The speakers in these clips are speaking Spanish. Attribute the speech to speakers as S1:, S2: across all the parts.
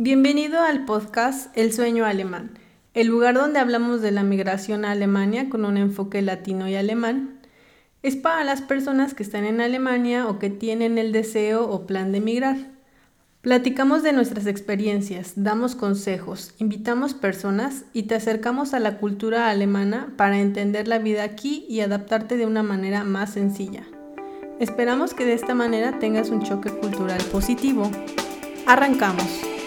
S1: Bienvenido al podcast El sueño alemán, el lugar donde hablamos de la migración a Alemania con un enfoque latino y alemán. Es para las personas que están en Alemania o que tienen el deseo o plan de emigrar. Platicamos de nuestras experiencias, damos consejos, invitamos personas y te acercamos a la cultura alemana para entender la vida aquí y adaptarte de una manera más sencilla. Esperamos que de esta manera tengas un choque cultural positivo. Arrancamos.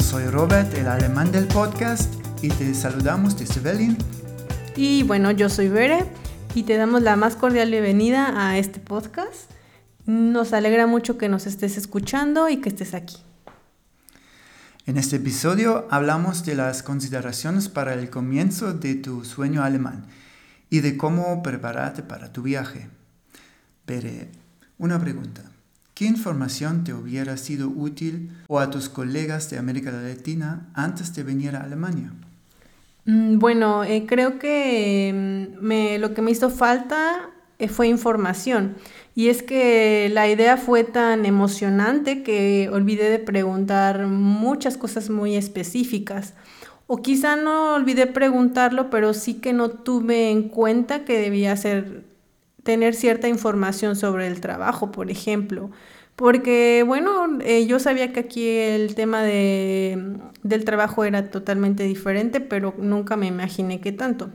S2: Soy Robert, el alemán del podcast, y te saludamos desde Berlín.
S1: Y bueno, yo soy Bere y te damos la más cordial bienvenida a este podcast. Nos alegra mucho que nos estés escuchando y que estés aquí.
S2: En este episodio hablamos de las consideraciones para el comienzo de tu sueño alemán y de cómo prepararte para tu viaje. Bere, una pregunta. ¿Qué información te hubiera sido útil o a tus colegas de América Latina antes de venir a Alemania?
S1: Mm, bueno, eh, creo que mm, lo que me hizo falta eh, fue información. Y es que la idea fue tan emocionante que olvidé de preguntar muchas cosas muy específicas. O quizá no olvidé preguntarlo, pero sí que no tuve en cuenta que debía ser tener cierta información sobre el trabajo, por ejemplo. Porque, bueno, eh, yo sabía que aquí el tema de, del trabajo era totalmente diferente, pero nunca me imaginé que tanto.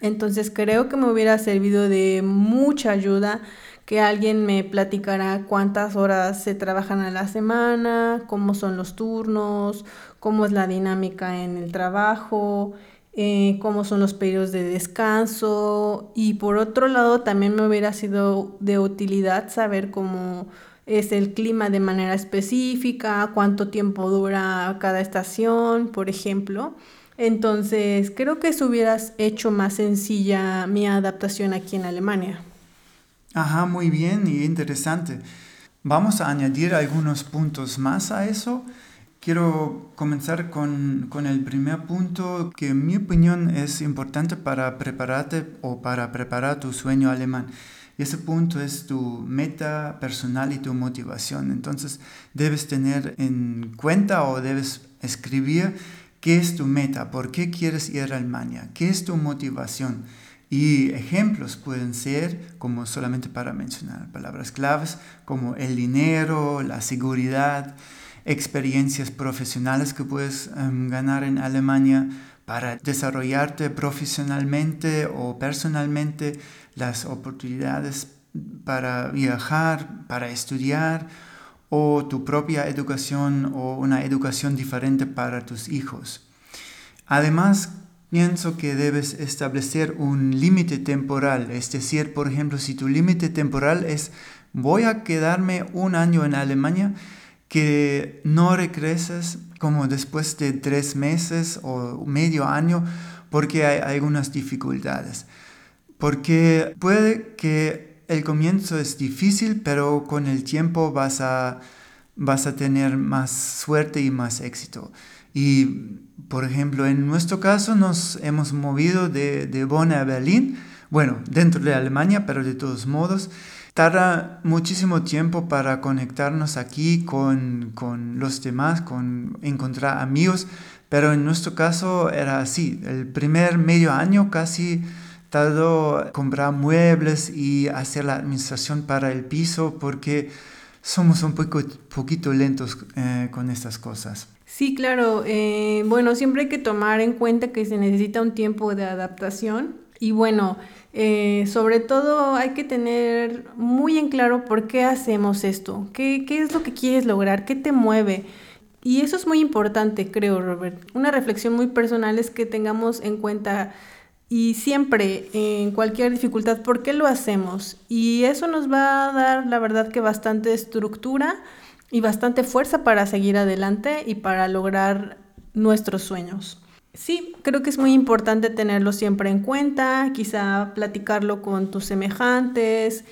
S1: Entonces creo que me hubiera servido de mucha ayuda que alguien me platicara cuántas horas se trabajan a la semana, cómo son los turnos, cómo es la dinámica en el trabajo, eh, cómo son los periodos de descanso y por otro lado también me hubiera sido de utilidad saber cómo es el clima de manera específica, cuánto tiempo dura cada estación, por ejemplo. Entonces, creo que eso hubieras hecho más sencilla mi adaptación aquí en Alemania.
S2: Ajá, muy bien y interesante. Vamos a añadir algunos puntos más a eso. Quiero comenzar con, con, el primer punto que en mi opinión es importante para prepararte o para preparar tu sueño alemán. Y ese punto es tu meta personal y tu motivación. Entonces debes tener en cuenta o debes escribir qué es tu meta, por qué quieres ir a Alemania, qué es tu motivación. Y ejemplos pueden ser, como solamente para mencionar palabras claves, como el dinero, la seguridad, experiencias profesionales que puedes em, ganar en Alemania para desarrollarte profesionalmente o personalmente, las oportunidades para viajar, para estudiar o tu propia educación o una educación diferente para tus hijos. Además, pienso que debes establecer un límite temporal, es decir, por ejemplo, si tu límite temporal es voy a quedarme un año en Alemania, que no regreses como después de tres meses o medio año porque hay algunas dificultades. Porque puede que el comienzo es difícil, pero con el tiempo vas a, vas a tener más suerte y más éxito. Y, por ejemplo, en nuestro caso nos hemos movido de, de Bonn a Berlín, bueno, dentro de Alemania, pero de todos modos, tarda muchísimo tiempo para conectarnos aquí con, con, los demás, con encontrar amigos, pero en nuestro caso era así. El primer medio año casi tardó comprar muebles y hacer la administración para el piso porque somos un poco, poquito lentos eh, con estas cosas.
S1: Sí, claro. Eh, bueno, siempre hay que tomar en cuenta que se necesita un tiempo de adaptación y bueno, eh, sobre todo hay que tener muy en claro por qué hacemos esto, qué, qué es lo que quieres lograr, qué te mueve. Y eso es muy importante, creo, Robert. Una reflexión muy personal es que tengamos en cuenta y siempre en cualquier dificultad por qué lo hacemos. Y eso nos va a dar, la verdad, que bastante estructura y bastante fuerza para seguir adelante y para lograr nuestros sueños. Sí, creo que es muy importante tenerlo siempre en cuenta, quizá platicarlo con tus semejantes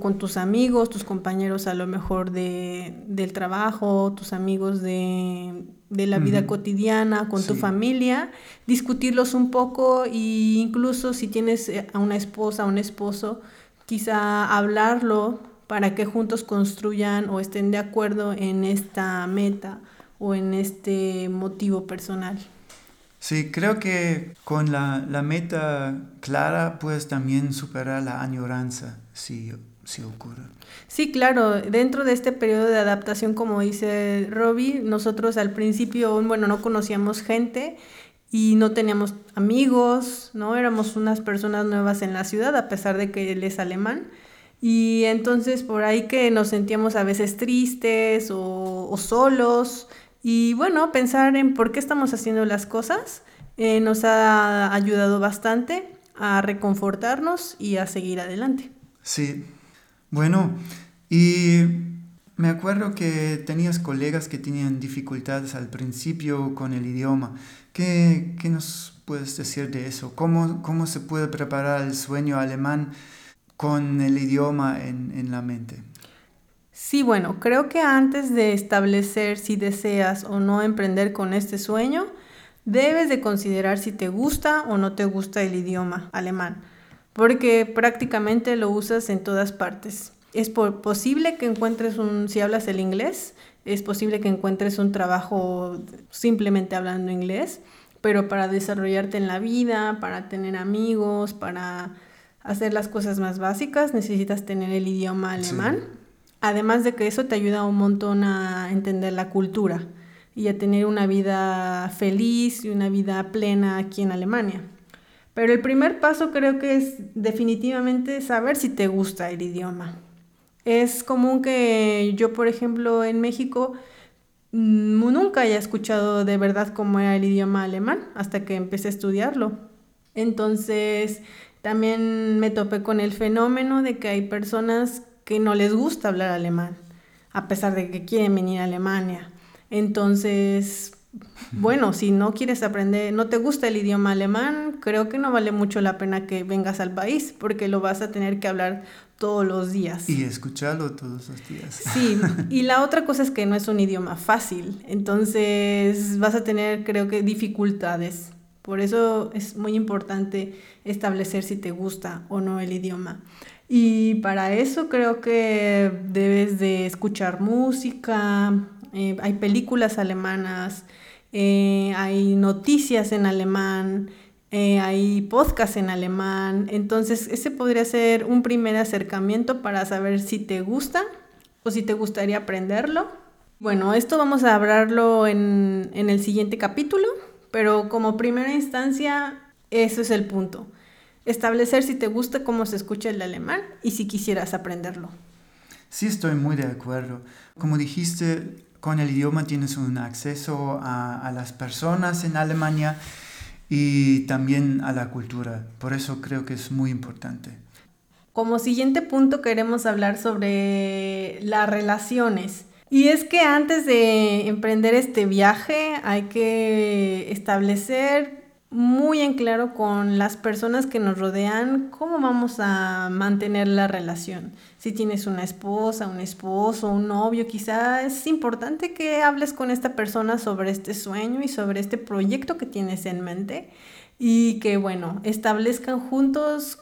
S1: con tus amigos, tus compañeros a lo mejor de, del trabajo, tus amigos de, la vida cotidiana, con tu familia, discutirlos un poco e incluso si tienes eh, a una esposa, un esposo, quizá hablarlo para que juntos construyan o estén de acuerdo en esta meta o en este motivo personal.
S2: Sí, creo que con la, meta clara puedes también superar la añoranza, si si ocurre.
S1: Sí, claro, dentro de este periodo de adaptación, como dice Robbie, nosotros al principio, bueno, no conocíamos gente y no teníamos amigos, ¿no? Éramos unas personas nuevas en la ciudad, a pesar de que él es alemán. Y entonces por ahí que nos sentíamos a veces tristes o, o solos. Y bueno, pensar en por qué estamos haciendo las cosas eh, nos ha ayudado bastante a reconfortarnos y a seguir adelante.
S2: Sí, bueno, y me acuerdo que tenías colegas que tenían dificultades al principio con el idioma. ¿Qué, nos puedes decir de eso? ¿Cómo, ¿Cómo, se puede preparar el sueño alemán con el idioma en, en la mente?
S1: Sí, bueno, creo que antes de establecer si deseas o no emprender con este sueño, debes de considerar si te gusta o no te gusta el idioma alemán porque prácticamente lo usas en todas partes. Es posible que encuentres un, si hablas el inglés, es posible que encuentres un trabajo simplemente hablando inglés, pero para desarrollarte en la vida, para tener amigos, para hacer las cosas más básicas, necesitas tener el idioma alemán. Además de que eso te ayuda un montón a entender la cultura y a tener una vida feliz y una vida plena aquí en Alemania. Pero el primer paso creo que es definitivamente saber si te gusta el idioma. Es común que yo, por ejemplo, en México mm, nunca haya escuchado de verdad cómo era el idioma alemán hasta que empecé a estudiarlo. Entonces, también me topé con el fenómeno de que hay personas que no les gusta hablar alemán, a pesar de que quieren venir a Alemania. Entonces, bueno, si no quieres aprender, no te gusta el idioma alemán, creo que no vale mucho la pena que vengas al país porque lo vas a tener que hablar todos los días.
S2: Y escucharlo todos los días.
S1: Sí, y la otra cosa es que no es un idioma fácil, entonces vas a tener creo que dificultades. Por eso es muy importante establecer si te gusta o no el idioma. Y para eso creo que debes de escuchar música, eh, hay películas alemanas, eh, hay noticias en alemán, eh, hay podcast en alemán. Entonces, ese podría ser un primer acercamiento para saber si te gusta o si te gustaría aprenderlo. Bueno, esto vamos a hablarlo en, en el siguiente capítulo, pero como primera instancia, eso es el punto. Establecer si te gusta cómo se escucha el alemán y si quisieras aprenderlo.
S2: Sí, estoy muy de acuerdo. Como dijiste, con el idioma tienes un acceso a, las personas en Alemania y también a la cultura. Por eso creo que es muy importante.
S1: Como siguiente punto queremos hablar sobre las relaciones. Y es que antes de emprender este viaje hay que establecer muy en claro con las personas que nos rodean cómo vamos a mantener la relación. Si tienes una esposa, un esposo, un novio, quizá es importante que hables con esta persona sobre este sueño y sobre este proyecto que tienes en mente y que, bueno, establezcan juntos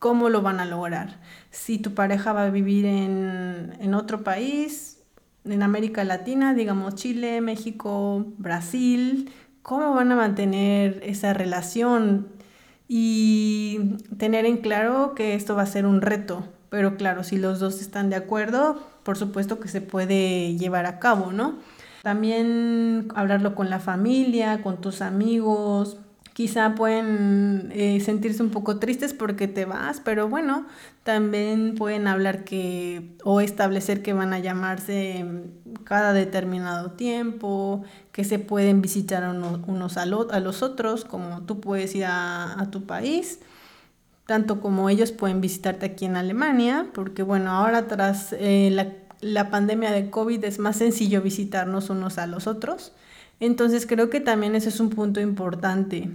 S1: cómo lo van a lograr. Si tu pareja va a vivir en, en otro país, en América Latina, digamos Chile, México, Brasil, cómo van a mantener esa relación y tener en claro que esto va a ser un reto. Pero claro, si los dos están de acuerdo, por supuesto que se puede llevar a cabo, ¿no? También hablarlo con la familia, con tus amigos, quizá pueden eh, sentirse un poco tristes porque te vas, pero bueno, también pueden hablar que o establecer que van a llamarse cada determinado tiempo, que se pueden visitar unos, a, los otros, como tú puedes ir a, tu país, tanto como ellos pueden visitarte aquí en Alemania, porque bueno, ahora tras eh, la, la pandemia de COVID es más sencillo visitarnos unos a los otros. Entonces creo que también ese es un punto importante.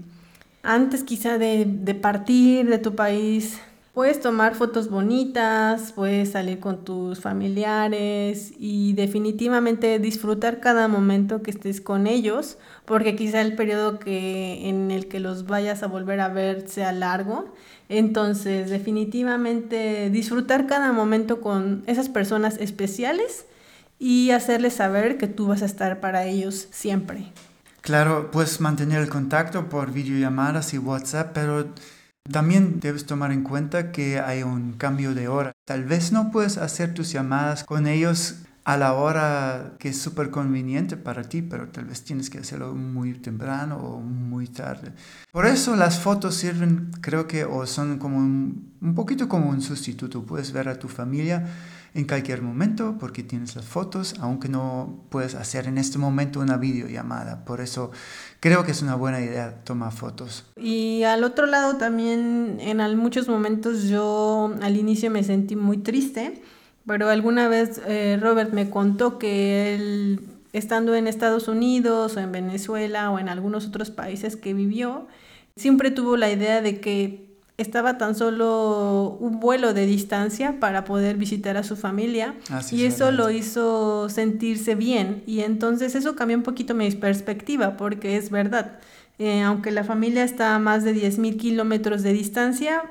S1: Antes quizá de, partir de tu país, Puedes tomar fotos bonitas, puedes salir con tus familiares y definitivamente disfrutar cada momento que estés con ellos, porque quizá el periodo que, en el que los vayas a volver a ver sea largo. Entonces, definitivamente disfrutar cada momento con esas personas especiales y hacerles saber que tú vas a estar para ellos siempre.
S2: Claro, puedes mantener el contacto por videollamadas y WhatsApp, pero también debes tomar en cuenta que hay un cambio de hora. Tal vez no puedes hacer tus llamadas con ellos a la hora que es súper conveniente para ti, pero tal vez tienes que hacerlo muy temprano o muy tarde. Por eso las fotos sirven, creo que, o son como un, un poquito como un sustituto. Puedes ver a tu familia en cualquier momento porque tienes las fotos, aunque no puedes hacer en este momento una videollamada. Por eso creo que es una buena idea tomar fotos.
S1: Y al otro lado también en muchos momentos yo al inicio me sentí muy triste, pero alguna vez eh, Robert me contó que él estando en Estados Unidos o en Venezuela o en algunos otros países que vivió, siempre tuvo la idea de que estaba tan solo un vuelo de distancia para poder visitar a su familia y eso lo hizo sentirse bien. Y entonces eso cambió un poquito mi perspectiva porque es verdad, eh, aunque la familia está a más de 10.000 kilómetros de distancia,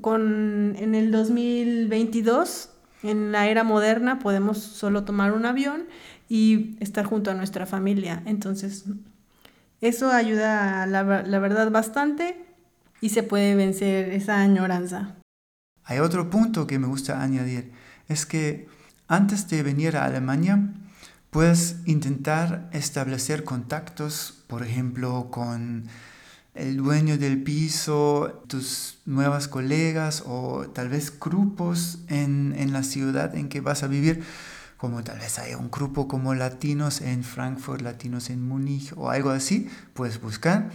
S1: con, en el 2022, en la era moderna, podemos solo tomar un avión y estar junto a nuestra familia. Entonces, eso ayuda, la, la verdad, bastante y se puede vencer esa añoranza.
S2: Hay otro punto que me gusta añadir, es que antes de venir a Alemania, puedes intentar establecer contactos, por ejemplo, con el dueño del piso, tus nuevas colegas o tal vez grupos en, en la ciudad en que vas a vivir, como tal vez haya un grupo como latinos en Frankfurt, latinos en Múnich o algo así, puedes buscar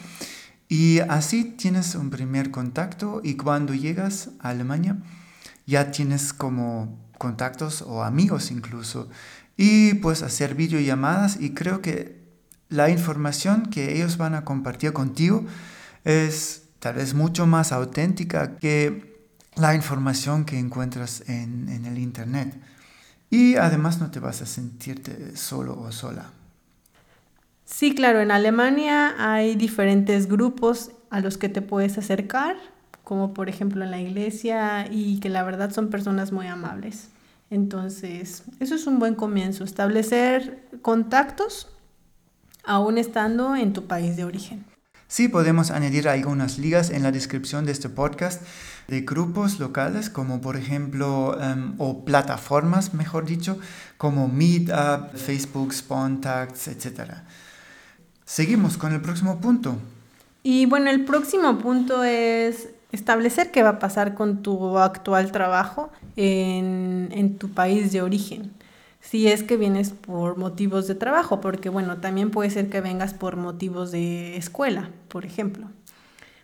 S2: y así tienes un primer contacto y cuando llegas a Alemania ya tienes como contactos o amigos incluso y puedes hacer videollamadas y creo que la información que ellos van a compartir contigo es tal vez mucho más auténtica que la información que encuentras en, en el internet. Y además no te vas a sentirte solo o sola.
S1: Sí, claro, en Alemania hay diferentes grupos a los que te puedes acercar, como por ejemplo en la iglesia, y que la verdad son personas muy amables. Entonces, eso es un buen comienzo, establecer contactos aún estando en tu país de origen.
S2: Sí, podemos añadir algunas ligas en la descripción de este podcast de grupos locales, como por ejemplo, em, o plataformas, mejor dicho, como Meetup, Facebook, Spontax, etc. Seguimos con el próximo punto.
S1: Y bueno, el próximo punto es establecer qué va a pasar con tu actual trabajo en, en, tu país de origen. Si es que vienes por motivos de trabajo, porque bueno, también puede ser que vengas por motivos de escuela, por ejemplo.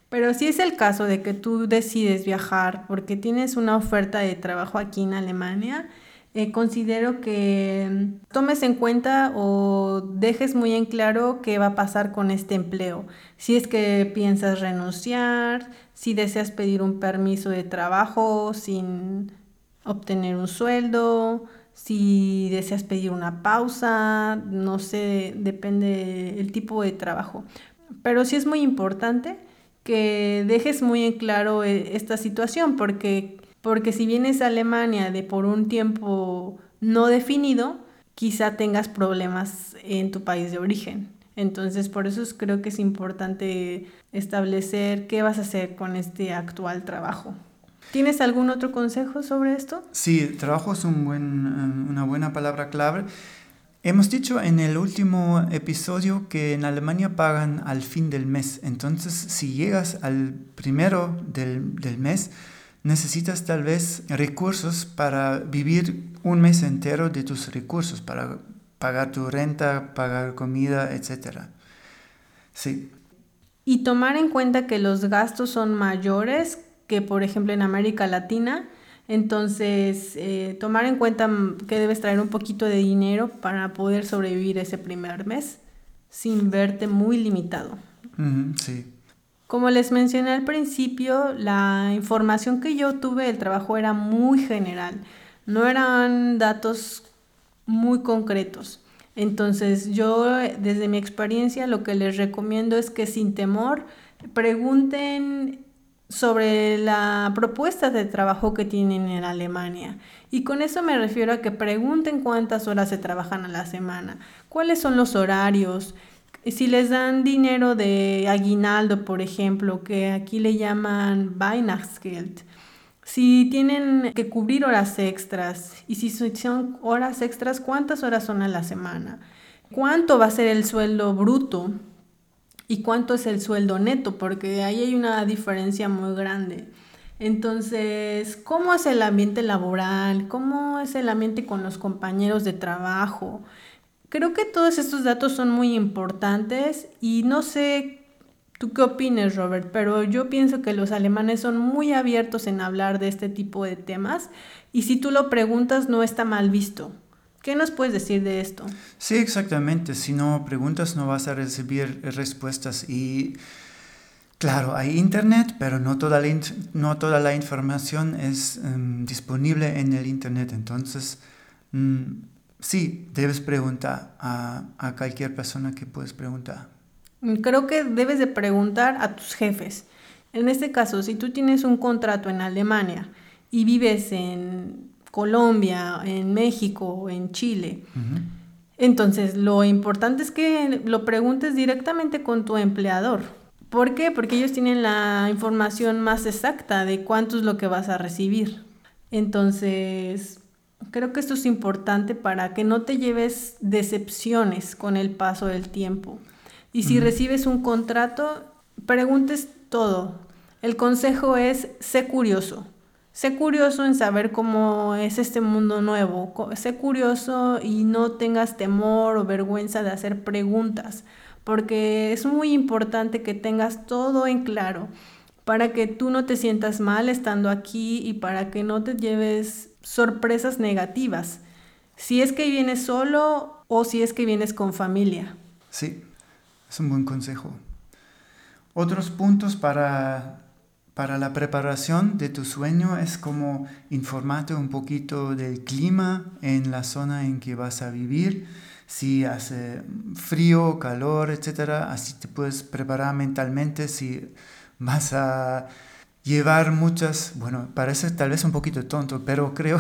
S1: Pero si es el caso de que tú decides viajar porque tienes una oferta de trabajo aquí en Alemania, eh, considero que mm, tomes en cuenta o dejes muy en claro qué va a pasar con este empleo. Si es que piensas renunciar, si deseas pedir un permiso de trabajo sin obtener un sueldo, si deseas pedir una pausa, no sé, depende del tipo de trabajo. Pero sí es muy importante que dejes muy en claro eh, esta situación porque porque si vienes a Alemania de por un tiempo no definido, quizá tengas problemas en tu país de origen. Entonces, por eso creo que es importante establecer qué vas a hacer con este actual trabajo. ¿Tienes algún otro consejo sobre esto?
S2: Sí, trabajo es eh, una buena palabra clave. Hemos dicho en el último episodio que en Alemania pagan al fin del mes. Entonces, si llegas al primero del, del mes, necesitas tal vez recursos para vivir un mes entero de tus recursos, para pagar tu renta, pagar comida, etc. Sí.
S1: Y tomar en cuenta que los gastos son mayores que, por ejemplo, en América Latina. Entonces, eh, tomar en cuenta que debes traer un poquito de dinero para poder sobrevivir ese primer mes sin verte muy limitado.
S2: sí.
S1: Como les mencioné al principio, la información que yo tuve del trabajo era muy general, no eran datos muy concretos. Entonces yo desde mi experiencia lo que les recomiendo es que sin temor pregunten sobre la propuesta de trabajo que tienen en Alemania. Y con eso me refiero a que pregunten cuántas horas se trabajan a la semana, cuáles son los horarios, si les dan dinero de aguinaldo, por ejemplo, que aquí le llaman Weihnachtsgeld, si tienen que cubrir horas extras y si son horas extras, ¿cuántas horas son a la semana? ¿Cuánto va a ser el sueldo bruto? ¿Y cuánto es el sueldo neto? Porque ahí hay una diferencia muy grande. Entonces, ¿cómo es el ambiente laboral? ¿Cómo es el ambiente con los compañeros de trabajo? Creo que todos estos datos son muy importantes y no sé ¿Tú qué opinas, Robert? Pero yo pienso que los alemanes son muy abiertos en hablar de este tipo de temas y si tú lo preguntas no está mal visto. ¿Qué nos puedes decir de esto?
S2: Sí, exactamente. Si no preguntas no vas a recibir respuestas y claro, hay internet, pero no toda la, no toda la información es em, disponible en el internet. Entonces, mm, sí, debes preguntar a, a cualquier persona que puedes preguntar.
S1: Creo que debes de preguntar a tus jefes. En este caso, si tú tienes un contrato en Alemania y vives en Colombia, en México, en Chile, entonces lo importante es que lo preguntes directamente con tu empleador. ¿Por qué? Porque ellos tienen la información más exacta de cuánto es lo que vas a recibir. Entonces, creo que esto es importante para que no te lleves decepciones con el paso del tiempo. Y si recibes un contrato, preguntes todo. El consejo es, sé curioso. Sé curioso en saber cómo es este mundo nuevo. Sé curioso y no tengas temor o vergüenza de hacer preguntas, porque es muy importante que tengas todo en claro para que tú no te sientas mal estando aquí y para que no te lleves sorpresas negativas. Si es que vienes solo o si es que vienes con familia.
S2: Sí, es un buen consejo. Otros puntos para, para la preparación de tu sueño es como informarte un poquito del clima en la zona en que vas a vivir, si hace frío, calor, etc. Así te puedes preparar mentalmente si vas a llevar muchas, bueno, parece tal vez un poquito tonto, pero creo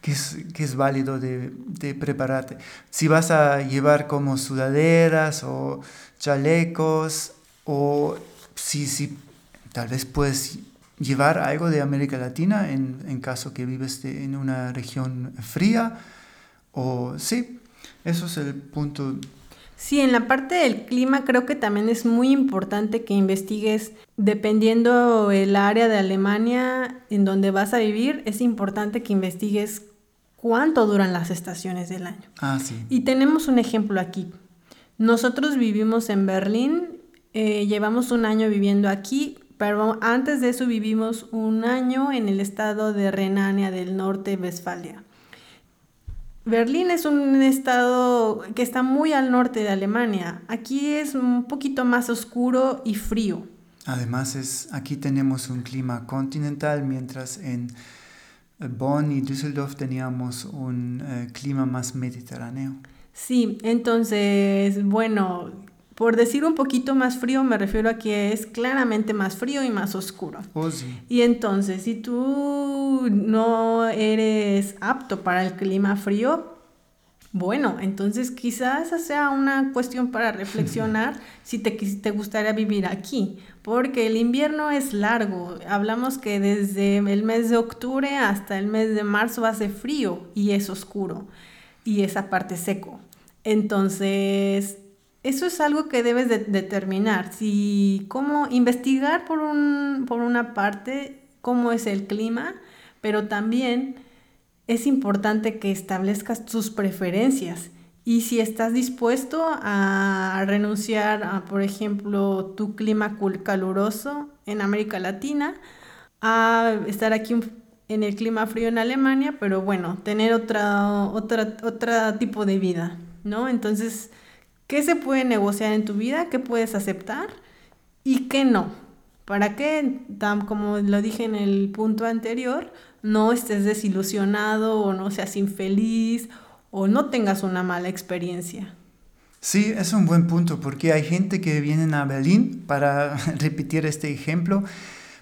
S2: que es, que es válido de, de, prepararte. Si vas a llevar como sudaderas o chalecos, o si, si tal vez puedes llevar algo de América Latina en, en caso que vives en una región fría, o sí, eso es el punto
S1: Sí, en la parte del clima creo que también es muy importante que investigues, dependiendo el área de Alemania en donde vas a vivir, es importante que investigues cuánto duran las estaciones del año.
S2: Ah, sí.
S1: Y tenemos un ejemplo aquí. Nosotros vivimos en Berlín, eh, llevamos un año viviendo aquí, pero antes de eso vivimos un año en el estado de Renania del Norte, Westfalia. Berlín es un estado que está muy al norte de Alemania. Aquí es un poquito más oscuro y frío.
S2: Además, es, aquí tenemos un clima continental, mientras en Bonn y Düsseldorf teníamos un eh, clima más mediterráneo.
S1: Sí, entonces, bueno, por decir un poquito más frío, me refiero a que es claramente más frío y más oscuro.
S2: Oh, sí.
S1: Y entonces, si tú no eres apto para el clima frío, bueno, entonces quizás esa sea una cuestión para reflexionar si te, te gustaría vivir aquí, porque el invierno es largo. Hablamos que desde el mes de octubre hasta el mes de marzo hace frío y es oscuro y esa parte seco. Entonces, eso es algo que debes de determinar. Si, cómo investigar por, un, por una parte cómo es el clima, pero también es importante que establezcas tus preferencias y si estás dispuesto a renunciar a, por ejemplo, tu clima caluroso en América Latina, a estar aquí en el clima frío en Alemania, pero bueno, tener otra, otra, tipo de vida, ¿no? Entonces, ¿Qué se puede negociar en tu vida? ¿Qué puedes aceptar? ¿Y qué no? para que, como lo dije en el punto anterior, no estés desilusionado o no seas infeliz o no tengas una mala experiencia.
S2: Sí, es un buen punto porque hay gente que viene a Berlín para repetir este ejemplo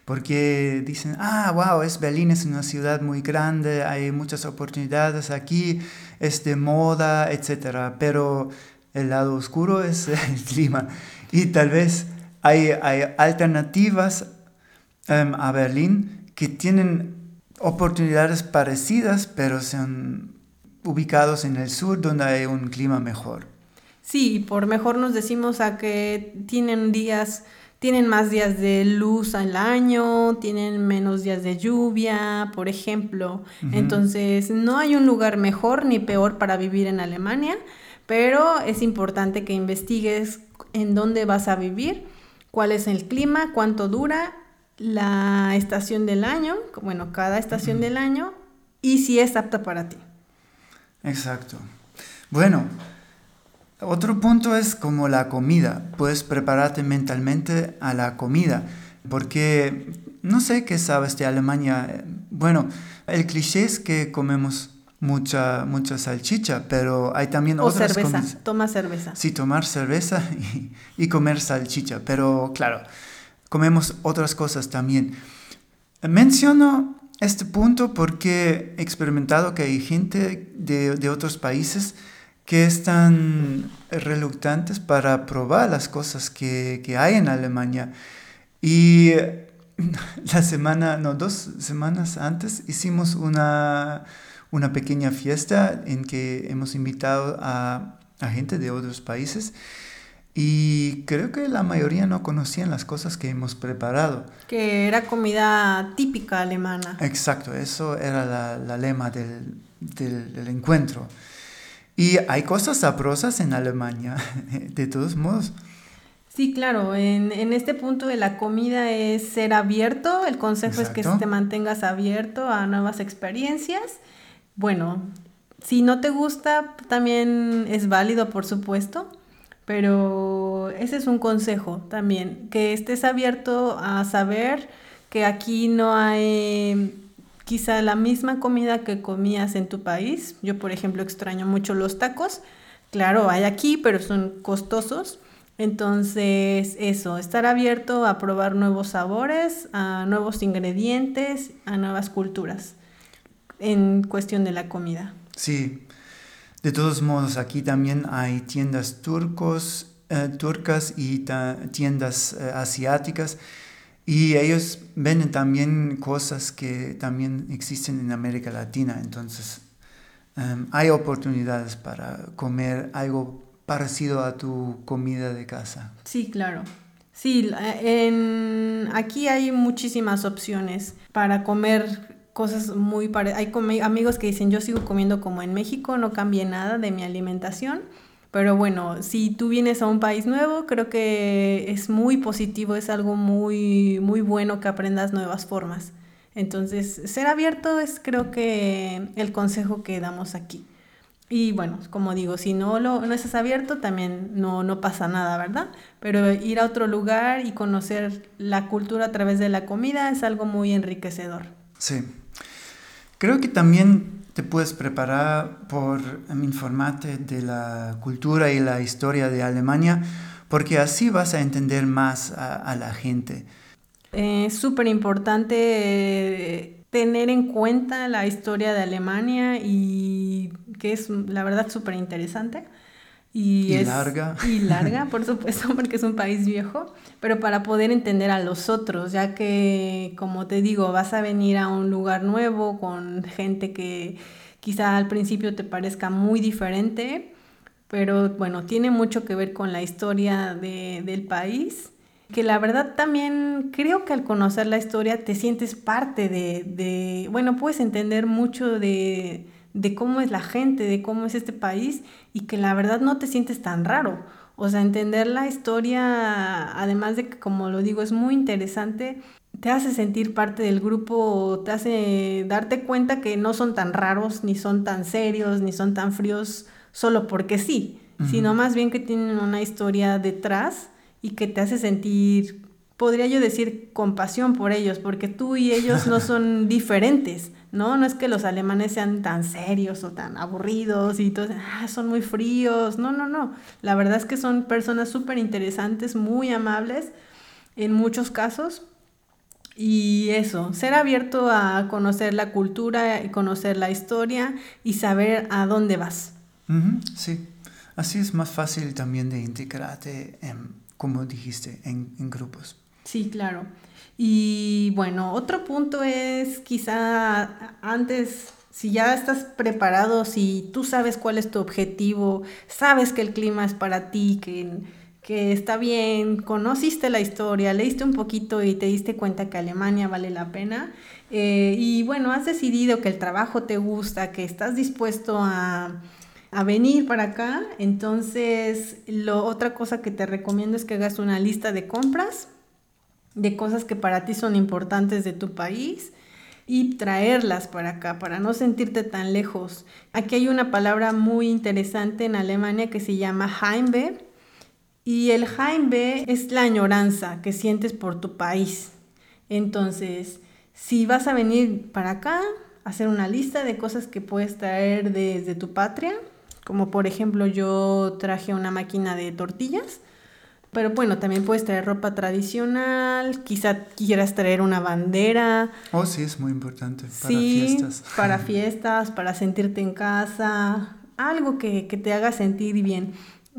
S2: porque dicen, ah, wow, es Berlín, es una ciudad muy grande, hay muchas oportunidades aquí, es de moda, etc. Pero el lado oscuro es el clima y tal vez hay, hay alternativas em, a Berlín que tienen oportunidades parecidas, pero son ubicados en el sur donde hay un clima mejor.
S1: Sí, por mejor nos decimos a que tienen días, tienen más días de luz al año, tienen menos días de lluvia, por ejemplo. Entonces, no hay un lugar mejor ni peor para vivir en Alemania, pero es importante que investigues en dónde vas a vivir, cuál es el clima, cuánto dura la estación del año, bueno, cada estación del año, y si es apta para ti.
S2: Exacto. Bueno, otro punto es como la comida. Puedes prepararte mentalmente a la comida, porque no sé qué sabes de Alemania. Bueno, el cliché es que comemos mucha, mucha salchicha, pero hay también
S1: o cerveza, toma cerveza.
S2: Sí, tomar cerveza y, y comer salchicha, pero claro, comemos otras cosas también. Menciono este punto porque he experimentado que hay gente de, de otros países que están reluctantes para probar las cosas que, que, hay en Alemania. Y la semana, no, dos semanas antes hicimos una, una pequeña fiesta en que hemos invitado a, a gente de otros países y creo que la mayoría no conocían las cosas que hemos preparado.
S1: Que era comida típica alemana.
S2: Exacto, eso era la, la lema del, del, encuentro. Y hay cosas sabrosas en Alemania, de todos modos.
S1: Sí, claro, en, en, este punto de la comida es ser abierto, el consejo es que te mantengas abierto a nuevas experiencias. Bueno, si no te gusta, también es válido, por supuesto pero ese es un consejo también, que estés abierto a saber que aquí no hay quizá la misma comida que comías en tu país. Yo, por ejemplo, extraño mucho los tacos. Claro, hay aquí, pero son costosos. Entonces, eso, estar abierto a probar nuevos sabores, a nuevos ingredientes, a nuevas culturas en cuestión de la comida.
S2: Sí, de todos modos, aquí también hay tiendas turcos, eh, turcas y tiendas eh, asiáticas y ellos venden también cosas que también existen en América Latina. Entonces, em, hay oportunidades para comer algo parecido a tu comida de casa.
S1: Sí, claro. Sí, en, aquí hay muchísimas opciones para comer cosas muy parecidas. Hay amigos que dicen, yo sigo comiendo como en México, no cambié nada de mi alimentación. Pero bueno, si tú vienes a un país nuevo, creo que es muy positivo, es algo muy, muy bueno que aprendas nuevas formas. Entonces, ser abierto es creo que el consejo que damos aquí. Y bueno, como digo, si no, lo, no estás abierto, también no, no pasa nada, ¿verdad? Pero ir a otro lugar y conocer la cultura a través de la comida es algo muy enriquecedor.
S2: Sí, Creo que también te puedes preparar por informarte de la cultura y la historia de Alemania, porque así vas a entender más a, la gente.
S1: Es súper importante eh, tener en cuenta la historia de Alemania y que es la verdad súper interesante.
S2: Y, larga.
S1: Y larga, por supuesto, porque es un país viejo, pero para poder entender a los otros, ya que, como te digo, vas a venir a un lugar nuevo con gente que quizá al principio te parezca muy diferente, pero bueno, tiene mucho que ver con la historia de, del país, que la verdad también creo que al conocer la historia te sientes parte de, de bueno, puedes entender mucho de de cómo es la gente, de cómo es este país y que la verdad no te sientes tan raro. O sea, entender la historia, además de que, como lo digo, es muy interesante, te hace sentir parte del grupo, te hace darte cuenta que no son tan raros, ni son tan serios, ni son tan fríos solo porque sí, sino más bien que tienen una historia detrás y que te hace sentir podría yo decir, compasión por ellos, porque tú y ellos no son diferentes, ¿no? No es que los alemanes sean tan serios o tan aburridos y todos, ah, son muy fríos, no, no, no. La verdad es que son personas súper interesantes, muy amables en muchos casos. Y eso, ser abierto a conocer la cultura y conocer la historia y saber a dónde vas.
S2: sí, así es más fácil también de integrarte, como dijiste, en, en grupos.
S1: Sí, claro. Y bueno, otro punto es quizá antes, si ya estás preparado, si tú sabes cuál es tu objetivo, sabes que el clima es para ti, que, que está bien, conociste la historia, leíste un poquito y te diste cuenta que Alemania vale la pena. Eh, y bueno, has decidido que el trabajo te gusta, que estás dispuesto a, a venir para acá, entonces lo, otra cosa que te recomiendo es que hagas una lista de compras de cosas que para ti son importantes de tu país y traerlas para acá, para no sentirte tan lejos. Aquí hay una palabra muy interesante en Alemania que se llama Heimweh y el Heimweh es la añoranza que sientes por tu país. Entonces, si vas a venir para acá, hacer una lista de cosas que puedes traer desde tu patria, como por ejemplo yo traje una máquina de tortillas, pero bueno, también puedes traer ropa tradicional, quizá quieras traer una bandera.
S2: Oh, sí, es muy importante para fiestas.
S1: Para fiestas, para sentirte en casa, algo que, que te haga sentir bien,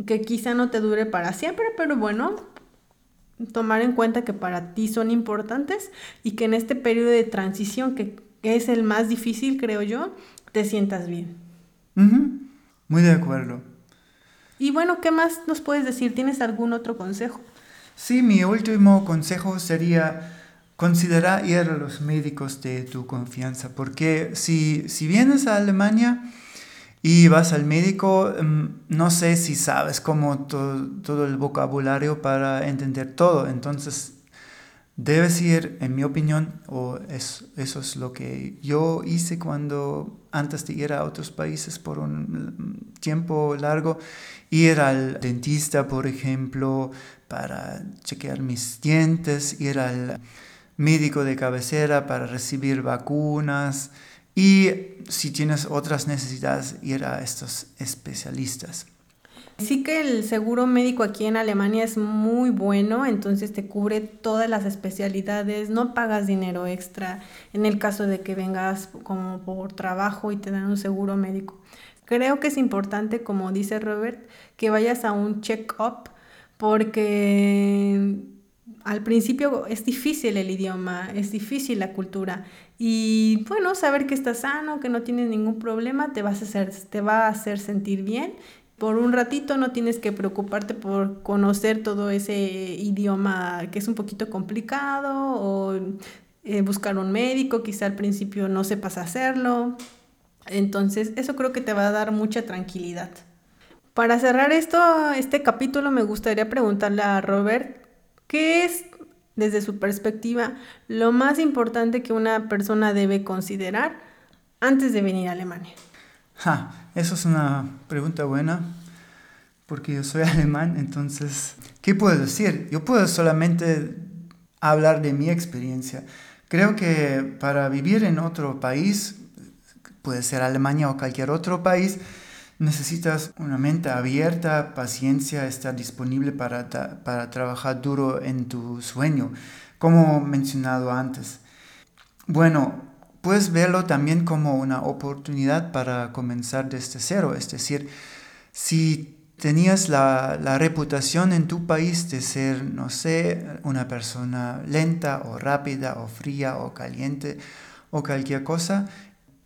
S1: que quizá no te dure para siempre, pero bueno, tomar en cuenta que para ti son importantes y que en este periodo de transición, que, es el más difícil, creo yo, te sientas bien.
S2: Muy de acuerdo.
S1: Y bueno, ¿qué más nos puedes decir? ¿Tienes algún otro consejo?
S2: Sí, mi último consejo sería considerar ir a los médicos de tu confianza, porque si, si vienes a Alemania y vas al médico, mm, no sé si sabes cómo todo el vocabulario para entender todo, entonces debes ir, en mi opinión, o es, eso es lo que yo hice cuando antes de ir a otros países por un tiempo largo, ir al dentista, por ejemplo, para chequear mis dientes, ir al médico de cabecera para recibir vacunas y si tienes otras necesidades, ir a estos especialistas.
S1: Sí que el seguro médico aquí en Alemania es muy bueno, entonces te cubre todas las especialidades, no pagas dinero extra en el caso de que vengas como por trabajo y te dan un seguro médico. Creo que es importante, como dice Robert, que vayas a un check-up porque al principio es difícil el idioma, es difícil la cultura y bueno, saber que estás sano, que no tienes ningún problema, te, vas a te va a hacer sentir bien. Por un ratito no tienes que preocuparte por conocer todo ese idioma que es un poquito complicado o eh, buscar un médico, quizá al principio no sepas hacerlo. Entonces, eso creo que te va a dar mucha tranquilidad. Para cerrar esto, este capítulo, me gustaría preguntarle a Robert, ¿qué es, desde su perspectiva, lo más importante que una persona debe considerar antes de venir a Alemania?
S2: Ja, eso es una pregunta buena, porque yo soy alemán, entonces, ¿qué puedo decir? Yo puedo solamente hablar de mi experiencia. Creo que para vivir en otro país, puede ser Alemania o cualquier otro país, necesitas una mente abierta, paciencia, estar disponible para, para trabajar duro en tu sueño, como mencionado antes. Bueno, puedes verlo también como una oportunidad para comenzar desde cero, es decir, si tenías la, la, reputación en tu país de ser, no sé, una persona lenta o rápida o fría o caliente o cualquier cosa,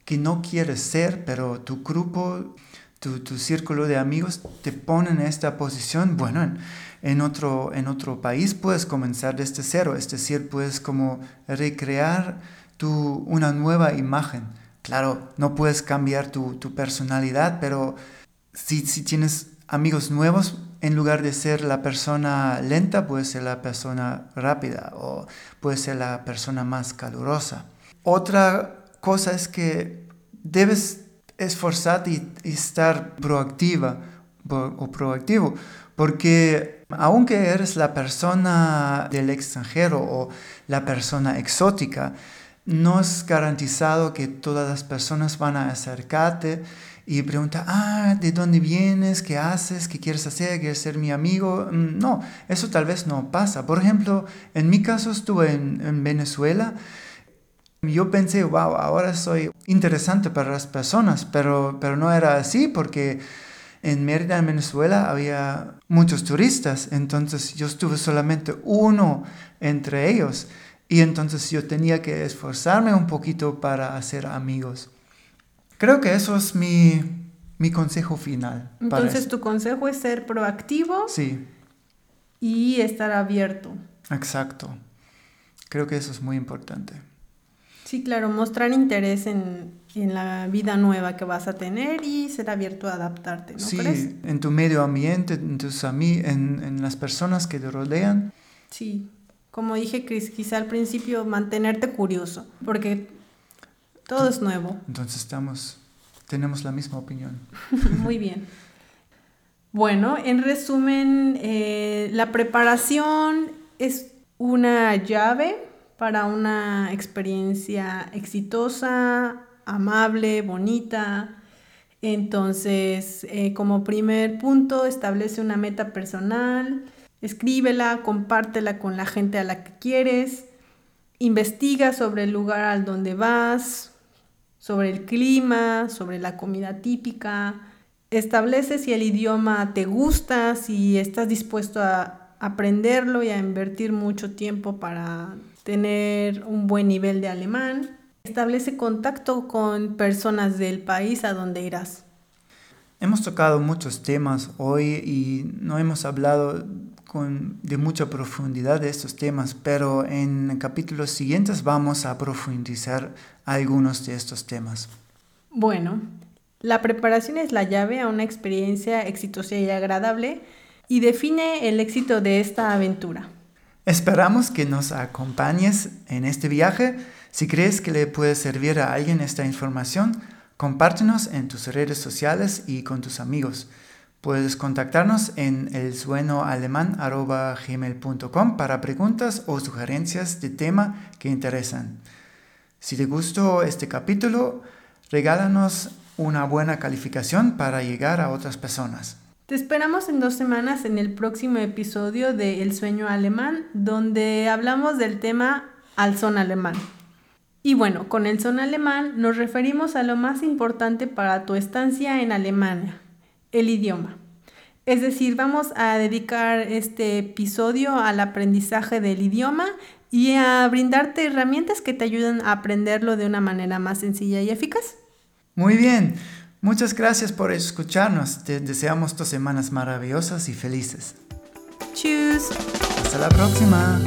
S2: que no quieres ser, pero tu grupo, tu, tu círculo de amigos te ponen en esta posición, bueno, en, otro, en otro país puedes comenzar desde cero, es decir, puedes como recrear tu, una nueva imagen. Claro, no puedes cambiar tu, tu personalidad, pero si, si tienes amigos nuevos, en lugar de ser la persona lenta, puedes ser la persona rápida o puedes ser la persona más calurosa. Otra cosa es que debes esforzarte y, estar proactiva o proactivo, Porque aunque eres la persona del extranjero o la persona exótica, no es garantizado que todas las personas van a acercarte y preguntar, ah, ¿de dónde vienes? ¿Qué haces? ¿Qué quieres hacer? ¿Quieres ser mi amigo? Mm, no, eso tal vez no pasa. Por ejemplo, en mi caso estuve en, Venezuela. Yo pensé, wow, ahora soy interesante para las personas, pero, pero no era así porque en Mérida, en Venezuela, había muchos turistas, entonces yo estuve solamente uno entre ellos y entonces yo tenía que esforzarme un poquito para hacer amigos. Creo que eso es mi, mi consejo final.
S1: Entonces tu consejo es ser proactivo.
S2: Sí.
S1: Y estar abierto.
S2: Exacto. Creo que eso es muy importante.
S1: Sí, claro, mostrar interés en, en la vida nueva que vas a tener y ser abierto a adaptarte, ¿no
S2: sí, en tu medio ambiente, en, tus en, en las personas que te rodean.
S1: Sí, como dije quizá al principio mantenerte curioso, porque todo es nuevo.
S2: Entonces estamos, tenemos la misma opinión.
S1: Muy bien. Bueno, en resumen, eh, la preparación es una llave para una experiencia exitosa, amable, bonita. Entonces, eh, como primer punto, establece una meta personal, escríbela, compártela con la gente a la que quieres, investiga sobre el lugar al donde vas, sobre el clima, sobre la comida típica, establece si el idioma te gusta, si estás dispuesto a aprenderlo y a invertir mucho tiempo para tener un buen nivel de alemán. Establece contacto con personas del país a donde irás.
S2: Hemos tocado muchos temas hoy y no hemos hablado con, de mucha profundidad de estos temas, pero en capítulos siguientes vamos a profundizar algunos de estos temas.
S1: Bueno, la preparación es la llave a una experiencia exitosa y agradable y define el éxito de esta aventura.
S2: Esperamos que nos acompañes en este viaje. Si crees que le puede servir a alguien esta información, compártenos en tus redes sociales y con tus amigos. Puedes contactarnos en elsuenoalemán.gmail.com para preguntas o sugerencias de tema que interesan. Si te gustó este capítulo, regálanos una buena calificación para llegar a otras personas.
S1: Te esperamos en dos semanas en el próximo episodio de El sueño alemán, donde hablamos del tema al son alemán. Y bueno, con el son alemán nos referimos a lo más importante para tu estancia en Alemania, el idioma. Es decir, vamos a dedicar este episodio al aprendizaje del idioma y a brindarte herramientas que te ayuden a aprenderlo de una manera más sencilla y eficaz.
S2: Muy bien. Muchas gracias por escucharnos. Te deseamos dos semanas maravillosas y felices. Hasta la próxima.